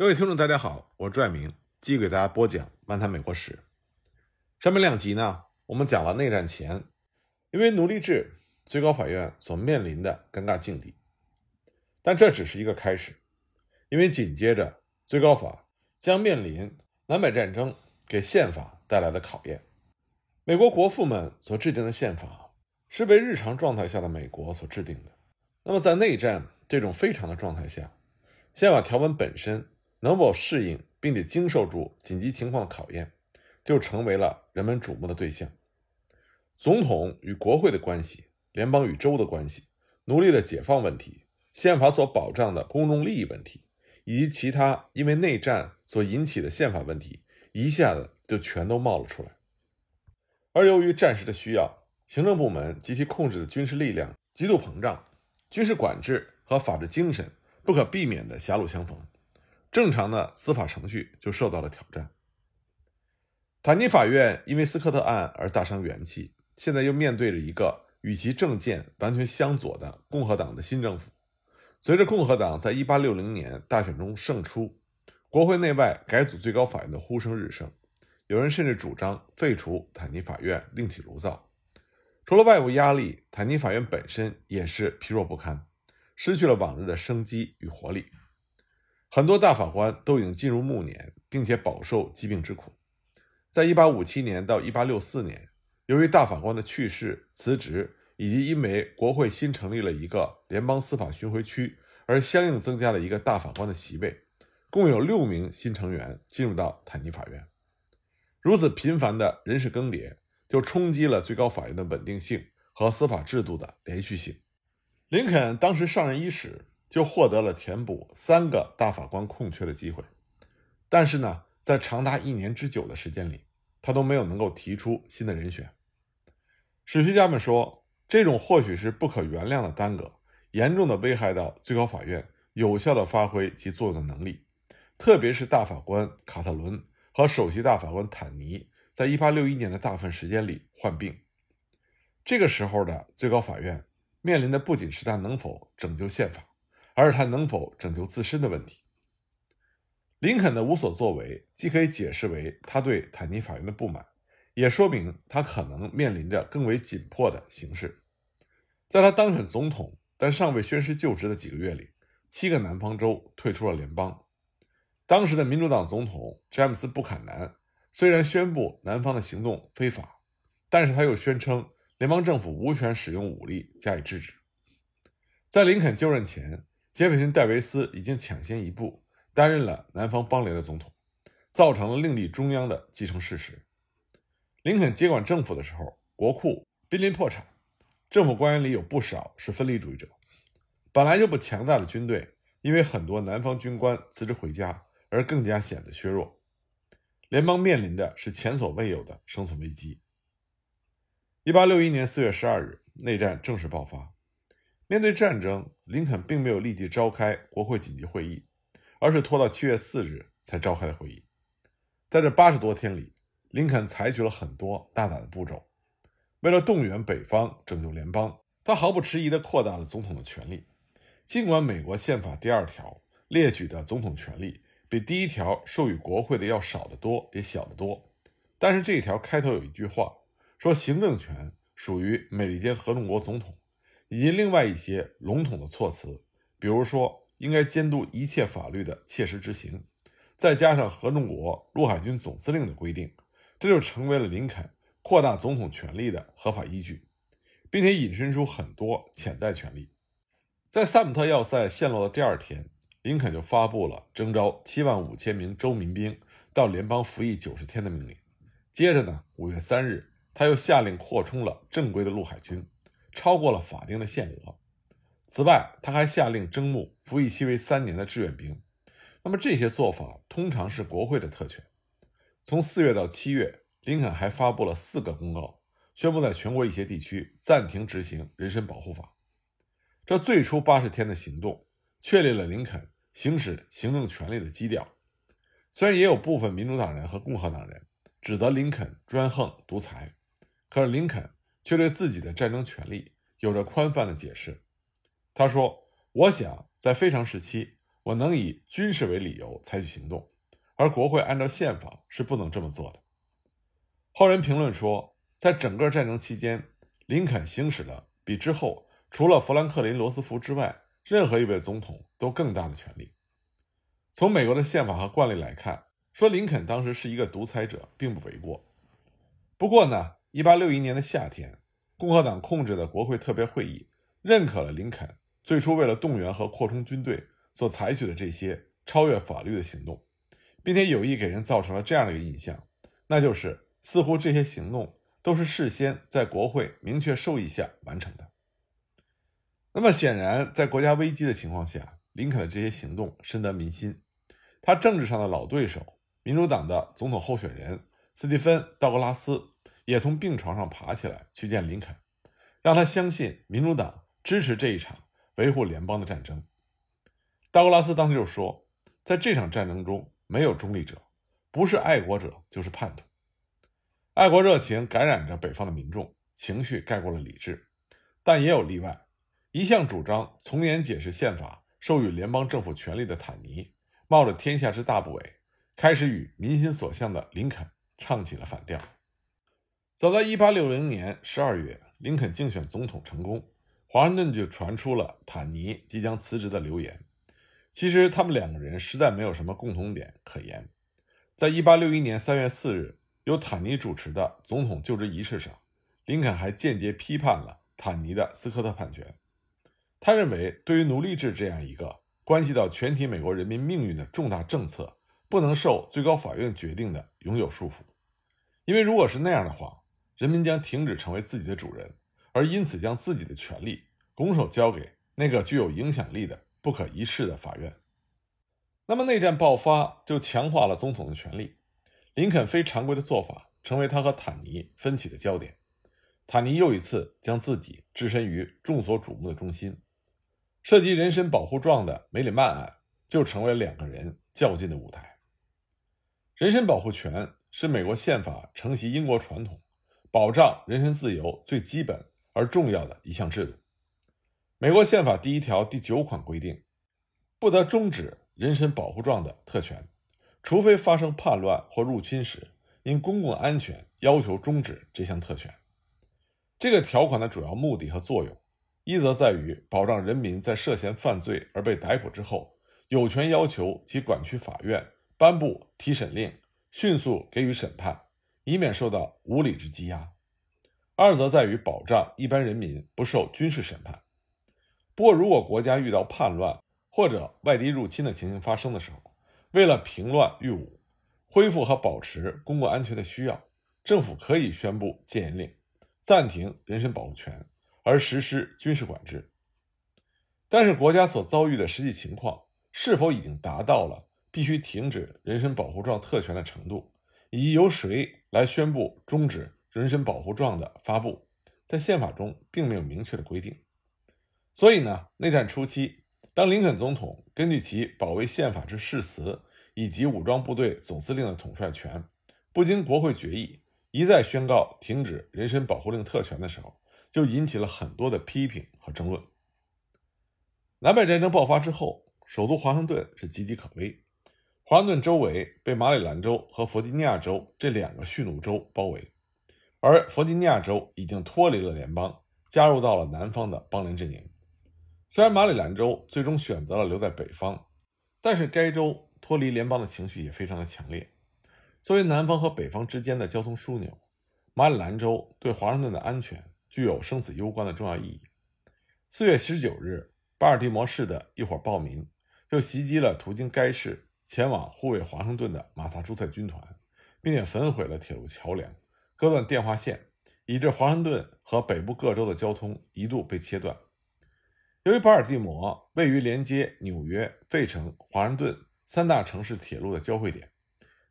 各位听众，大家好，我是朱爱明，继续给大家播讲《漫谈美国史》。上面两集呢，我们讲了内战前因为奴隶制，最高法院所面临的尴尬境地。但这只是一个开始，因为紧接着最高法将面临南北战争给宪法带来的考验。美国国父们所制定的宪法是为日常状态下的美国所制定的。那么在内战这种非常的状态下，宪法条文本身。能否适应并且经受住紧急情况考验，就成为了人们瞩目的对象。总统与国会的关系、联邦与州的关系、奴隶的解放问题、宪法所保障的公众利益问题，以及其他因为内战所引起的宪法问题，一下子就全都冒了出来。而由于战时的需要，行政部门及其控制的军事力量极度膨胀，军事管制和法治精神不可避免的狭路相逢。正常的司法程序就受到了挑战。坦尼法院因为斯科特案而大伤元气，现在又面对着一个与其政见完全相左的共和党的新政府。随着共和党在1860年大选中胜出，国会内外改组最高法院的呼声日盛，有人甚至主张废除坦尼法院，另起炉灶。除了外部压力，坦尼法院本身也是疲弱不堪，失去了往日的生机与活力。很多大法官都已经进入暮年，并且饱受疾病之苦。在1857年到1864年，由于大法官的去世、辞职，以及因为国会新成立了一个联邦司法巡回区，而相应增加了一个大法官的席位，共有六名新成员进入到坦尼法院。如此频繁的人事更迭，就冲击了最高法院的稳定性和司法制度的连续性。林肯当时上任伊始。就获得了填补三个大法官空缺的机会，但是呢，在长达一年之久的时间里，他都没有能够提出新的人选。史学家们说，这种或许是不可原谅的耽搁，严重的危害到最高法院有效的发挥其作用的能力。特别是大法官卡特伦和首席大法官坦尼，在一八六一年的大部分时间里患病，这个时候的最高法院面临的不仅是他能否拯救宪法。而是他能否拯救自身的问题，林肯的无所作为，既可以解释为他对坦尼法院的不满，也说明他可能面临着更为紧迫的形势。在他当选总统但尚未宣誓就职的几个月里，七个南方州退出了联邦。当时的民主党总统詹姆斯·布坎南虽然宣布南方的行动非法，但是他又宣称联邦政府无权使用武力加以制止。在林肯就任前。杰斐逊·戴维斯已经抢先一步担任了南方邦联的总统，造成了另立中央的继承事实。林肯接管政府的时候，国库濒临破产，政府官员里有不少是分离主义者。本来就不强大的军队，因为很多南方军官辞职回家，而更加显得削弱。联邦面临的是前所未有的生存危机。一八六一年四月十二日，内战正式爆发。面对战争，林肯并没有立即召开国会紧急会议，而是拖到七月四日才召开的会议。在这八十多天里，林肯采取了很多大胆的步骤。为了动员北方拯救联邦，他毫不迟疑地扩大了总统的权力。尽管美国宪法第二条列举的总统权力比第一条授予国会的要少得多，也小得多，但是这一条开头有一句话，说行政权属于美利坚合众国总统。以及另外一些笼统的措辞，比如说应该监督一切法律的切实执行，再加上合众国陆海军总司令的规定，这就成为了林肯扩大总统权力的合法依据，并且引申出很多潜在权利。在萨姆特要塞陷落的第二天，林肯就发布了征召七万五千名州民兵到联邦服役九十天的命令。接着呢，五月三日，他又下令扩充了正规的陆海军。超过了法定的限额。此外，他还下令征募服役期为三年的志愿兵。那么这些做法通常是国会的特权。从四月到七月，林肯还发布了四个公告，宣布在全国一些地区暂停执行人身保护法。这最初八十天的行动，确立了林肯行使行政权力的基调。虽然也有部分民主党人和共和党人指责林肯专横独裁，可是林肯。却对自己的战争权利有着宽泛的解释。他说：“我想在非常时期，我能以军事为理由采取行动，而国会按照宪法是不能这么做的。后人评论说，在整个战争期间，林肯行使了比之后除了富兰克林·罗斯福之外任何一位总统都更大的权力。从美国的宪法和惯例来看，说林肯当时是一个独裁者，并不为过。不过呢，1861年的夏天，共和党控制的国会特别会议认可了林肯最初为了动员和扩充军队所采取的这些超越法律的行动，并且有意给人造成了这样的一个印象，那就是似乎这些行动都是事先在国会明确授意下完成的。那么显然，在国家危机的情况下，林肯的这些行动深得民心。他政治上的老对手，民主党的总统候选人斯蒂芬·道格拉斯，也从病床上爬起来去见林肯，让他相信民主党支持这一场维护联邦的战争。道格拉斯当时就说，在这场战争中没有中立者，不是爱国者就是叛徒。爱国热情感染着北方的民众，情绪盖过了理智，但也有例外。一向主张从严解释宪法。授予联邦政府权力的坦尼，冒着天下之大不韪，开始与民心所向的林肯唱起了反调。早在1860年12月，林肯竞选总统成功，华盛顿就传出了坦尼即将辞职的流言。其实他们两个人实在没有什么共同点可言。在1861年3月4日由坦尼主持的总统就职仪式上，林肯还间接批判了坦尼的斯科特判决。他认为，对于奴隶制这样一个关系到全体美国人民命运的重大政策，不能受最高法院决定的永久束缚，因为如果是那样的话，人民将停止成为自己的主人，而因此将自己的权利拱手交给那个具有影响力的不可一世的法院。那么内战爆发就强化了总统的权力，林肯非常规的做法成为他和坦尼分歧的焦点，坦尼又一次将自己置身于众所瞩目的中心。涉及人身保护状的梅里曼案就成为两个人较劲的舞台。人身保护权是美国宪法承袭英国传统，保障人身自由最基本而重要的一项制度。美国宪法第一条第九款规定，不得终止人身保护状的特权，除非发生叛乱或入侵时，因公共安全要求终止这项特权。这个条款的主要目的和作用。一则在于保障人民在涉嫌犯罪而被逮捕之后，有权要求其管区法院颁布提审令，迅速给予审判，以免受到无理之羁押；二则在于保障一般人民不受军事审判。不过，如果国家遇到叛乱或者外敌入侵的情形发生的时候，为了平乱御武、恢复和保持公共安全的需要，政府可以宣布戒严令，暂停人身保护权。而实施军事管制，但是国家所遭遇的实际情况是否已经达到了必须停止人身保护状特权的程度，以及由谁来宣布终止人身保护状的发布，在宪法中并没有明确的规定。所以呢，内战初期，当林肯总统根据其保卫宪法之誓词以及武装部队总司令的统帅权，不经国会决议，一再宣告停止人身保护令特权的时候。就引起了很多的批评和争论。南北战争爆发之后，首都华盛顿是岌岌可危，华盛顿周围被马里兰州和弗吉尼亚州这两个蓄奴州包围，而弗吉尼亚州已经脱离了联邦，加入到了南方的邦联阵营。虽然马里兰州最终选择了留在北方，但是该州脱离联邦的情绪也非常的强烈。作为南方和北方之间的交通枢纽，马里兰州对华盛顿的安全。具有生死攸关的重要意义。四月十九日，巴尔的摩市的一伙暴民就袭击了途经该市前往护卫华盛顿的马萨诸塞军团，并且焚毁了铁路桥梁，割断电话线，以致华盛顿和北部各州的交通一度被切断。由于巴尔的摩位于连接纽约、费城、华盛顿三大城市铁路的交汇点，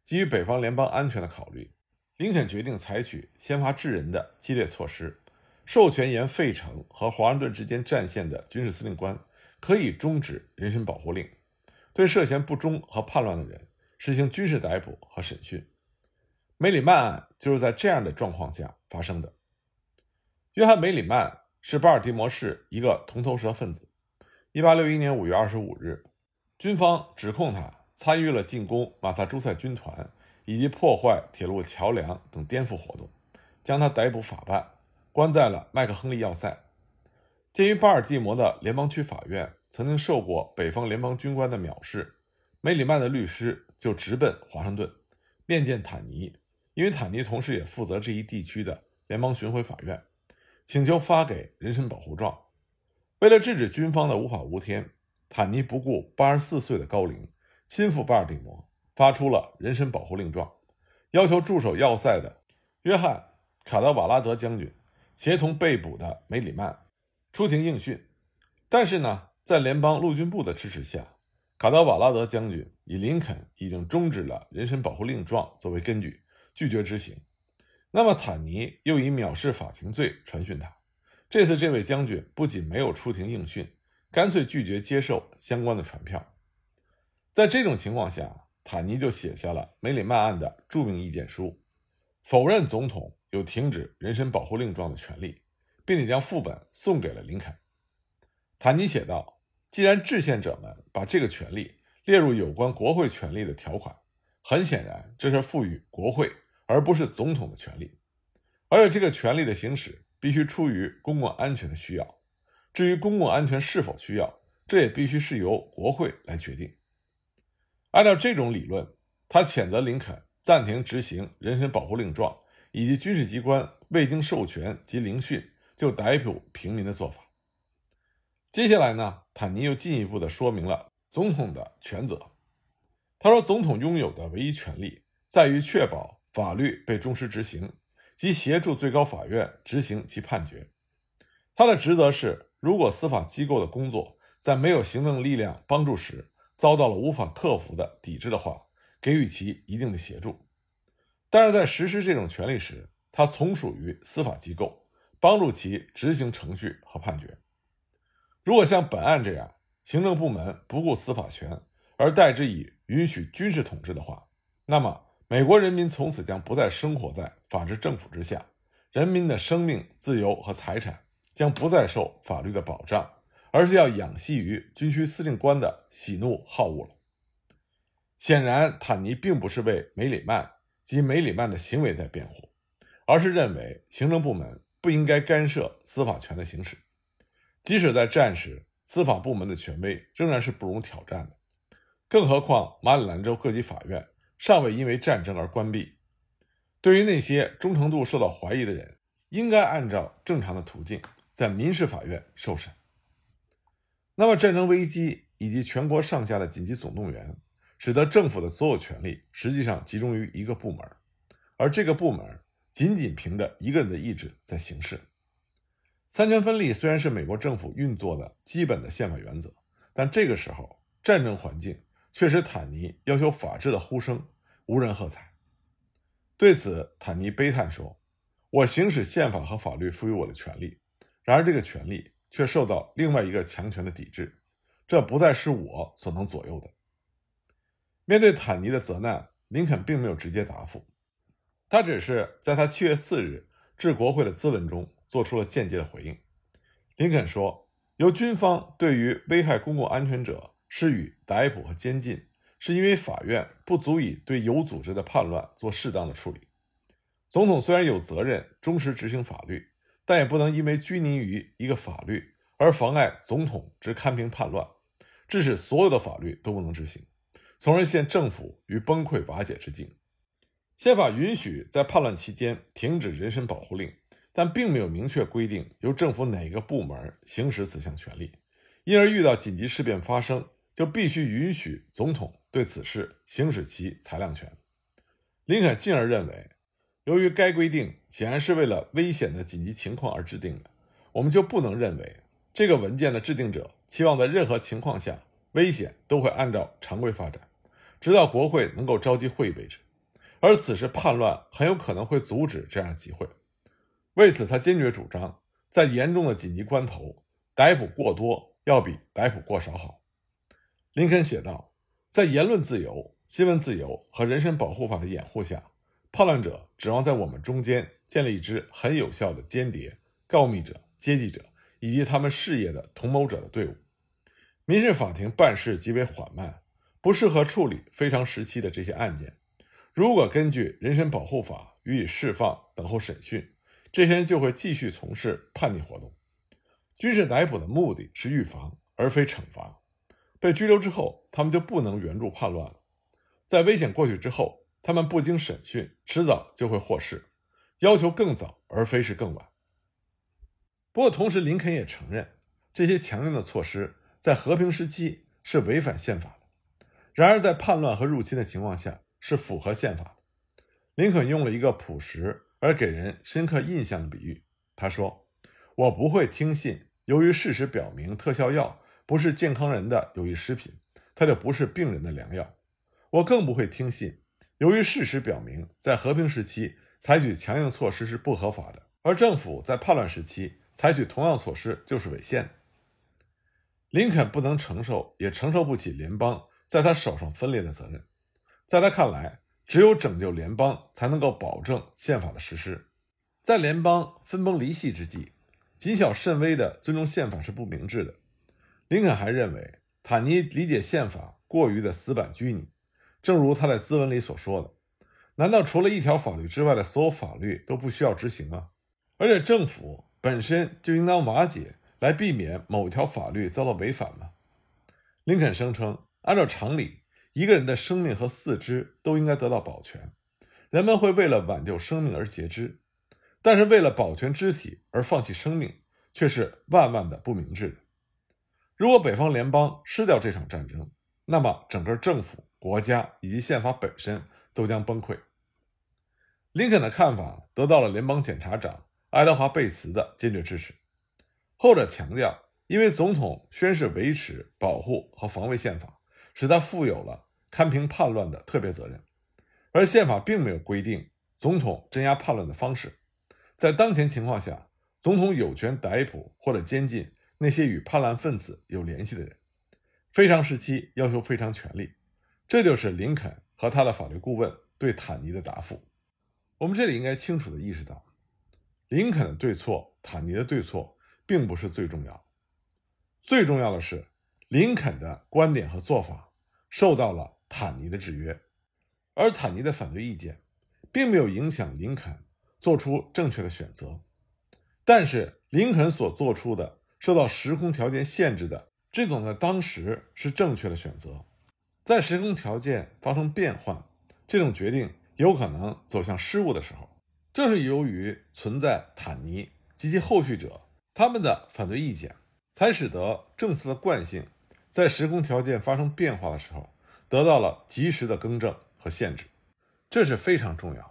基于北方联邦安全的考虑，林肯决定采取先发制人的激烈措施。授权沿费城和华盛顿之间战线的军事司令官可以终止人身保护令，对涉嫌不忠和叛乱的人实行军事逮捕和审讯。梅里曼案就是在这样的状况下发生的。约翰·梅里曼是巴尔的摩市一个铜头蛇分子。1861年5月25日，军方指控他参与了进攻马萨诸塞军团以及破坏铁路桥梁等颠覆活动，将他逮捕法办，关在了麦克亨利要塞。鉴于巴尔的摩的联邦区法院曾经受过北方联邦军官的藐视，梅里曼的律师就直奔华盛顿面见坦尼，因为坦尼同时也负责这一地区的联邦巡回法院，请求发给人身保护状。为了制止军方的无法无天。坦尼不顾八十四岁的高龄，亲赴巴尔的摩，发出了人身保护令状，要求驻守要塞的约翰·卡德瓦拉德将军协同被捕的梅里曼出庭应讯。但是呢，在联邦陆军部的支持下，卡德瓦拉德将军以林肯已经终止了人身保护令状作为根据，拒绝执行。那么，坦尼又以藐视法庭罪传讯他。这次，这位将军不仅没有出庭应讯。干脆拒绝接受相关的传票。在这种情况下，坦尼就写下了梅里曼案的著名意见书，否认总统有停止人身保护令状的权利，并且将副本送给了林肯。坦尼写道：“既然制宪者们把这个权利列入有关国会权利的条款，很显然这是赋予国会而不是总统的权利，而且这个权利的行使必须出于公共安全的需要。”至于公共安全是否需要，这也必须是由国会来决定。按照这种理论，他谴责林肯暂停执行人身保护令状，以及军事机关未经授权及聆讯就逮捕平民的做法。接下来呢，坦尼又进一步的说明了总统的权责。他说，总统拥有的唯一权利在于确保法律被忠实执行，及协助最高法院执行其判决。他的职责是。如果司法机构的工作在没有行政力量帮助时遭到了无法克服的抵制的话，给予其一定的协助；但是在实施这种权利时，他从属于司法机构，帮助其执行程序和判决。如果像本案这样，行政部门不顾司法权而代之以允许军事统治的话，那么美国人民从此将不再生活在法治政府之下，人民的生命、自由和财产。将不再受法律的保障，而是要仰息于军区司令官的喜怒好恶了。显然，坦尼并不是为梅里曼及梅里曼的行为在辩护，而是认为行政部门不应该干涉司法权的行使。即使在战时，司法部门的权威仍然是不容挑战的。更何况，马里兰州各级法院尚未因为战争而关闭。对于那些忠诚度受到怀疑的人，应该按照正常的途径。在民事法院受审。那么，战争危机以及全国上下的紧急总动员，使得政府的所有权力实际上集中于一个部门，而这个部门仅仅凭着一个人的意志在行事。三权分立虽然是美国政府运作的基本的宪法原则，但这个时候战争环境却使坦尼要求法治的呼声无人喝彩。对此，坦尼悲叹说：“我行使宪法和法律赋予我的权利。”然而，这个权利却受到另外一个强权的抵制，这不再是我所能左右的。面对坦尼的责难，林肯并没有直接答复，他只是在他七月四日致国会的咨文中做出了间接的回应。林肯说：“由军方对于危害公共安全者施予逮捕和监禁，是因为法院不足以对有组织的叛乱做适当的处理。总统虽然有责任忠实执行法律。”但也不能因为拘泥于一个法律而妨碍总统之堪平叛乱，致使所有的法律都不能执行，从而陷政府于崩溃瓦解之境。宪法允许在叛乱期间停止人身保护令，但并没有明确规定由政府哪个部门行使此项权利，因而遇到紧急事变发生，就必须允许总统对此事行使其裁量权。林肯进而认为。由于该规定显然是为了危险的紧急情况而制定的，我们就不能认为这个文件的制定者期望在任何情况下危险都会按照常规发展，直到国会能够召集会议为止。而此时叛乱很有可能会阻止这样的集会。为此，他坚决主张在严重的紧急关头逮捕过多要比逮捕过少好。林肯写道：“在言论自由、新闻自由和人身保护法的掩护下。”叛乱者指望在我们中间建立一支很有效的间谍、告密者、接济者以及他们事业的同谋者的队伍。民事法庭办事极为缓慢，不适合处理非常时期的这些案件。如果根据人身保护法予以释放，等候审讯，这些人就会继续从事叛逆活动。军事逮捕的目的是预防，而非惩罚。被拘留之后，他们就不能援助叛乱了。在危险过去之后，他们不经审讯，迟早就会获释。要求更早，而非是更晚。不过，同时林肯也承认，这些强硬的措施在和平时期是违反宪法的；然而，在叛乱和入侵的情况下，是符合宪法的。林肯用了一个朴实而给人深刻印象的比喻，他说：“我不会听信，由于事实表明特效药不是健康人的有益食品，它就不是病人的良药。我更不会听信，由于事实表明在和平时期。”采取强硬措施是不合法的，而政府在叛乱时期采取同样措施就是违宪的。林肯不能承受，也承受不起联邦在他手上分裂的责任。在他看来，只有拯救联邦，才能够保证宪法的实施。在联邦分崩离析之际，谨小慎微的尊重宪法是不明智的。林肯还认为，坦尼理解宪法过于的死板拘泥，正如他在咨文里所说的。难道除了一条法律之外的所有法律都不需要执行吗？而且政府本身就应当瓦解，来避免某条法律遭到违反吗？林肯声称，按照常理，一个人的生命和四肢都应该得到保全，人们会为了挽救生命而截肢，但是为了保全肢体而放弃生命，却是万万的不明智的。如果北方联邦失掉这场战争，那么整个政府、国家以及宪法本身都将崩溃。林肯的看法得到了联邦检察长爱德华·贝茨的坚决支持。后者强调，因为总统宣誓维持、保护和防卫宪法，使他负有了堪平叛乱的特别责任，而宪法并没有规定总统镇压叛乱的方式。在当前情况下，总统有权逮捕或者监禁那些与叛乱分子有联系的人。非常时期要求非常权利，这就是林肯和他的法律顾问对坦尼的答复。我们这里应该清楚地意识到，林肯的对错、坦尼的对错并不是最重要的，最重要的是林肯的观点和做法受到了坦尼的制约，而坦尼的反对意见并没有影响林肯做出正确的选择。但是林肯所做出的受到时空条件限制的这种在当时是正确的选择，在时空条件发生变换，这种决定。有可能走向失误的时候，正是由于存在坦尼及其后续者他们的反对意见，才使得政策的惯性在时空条件发生变化的时候得到了及时的更正和限制，这是非常重要。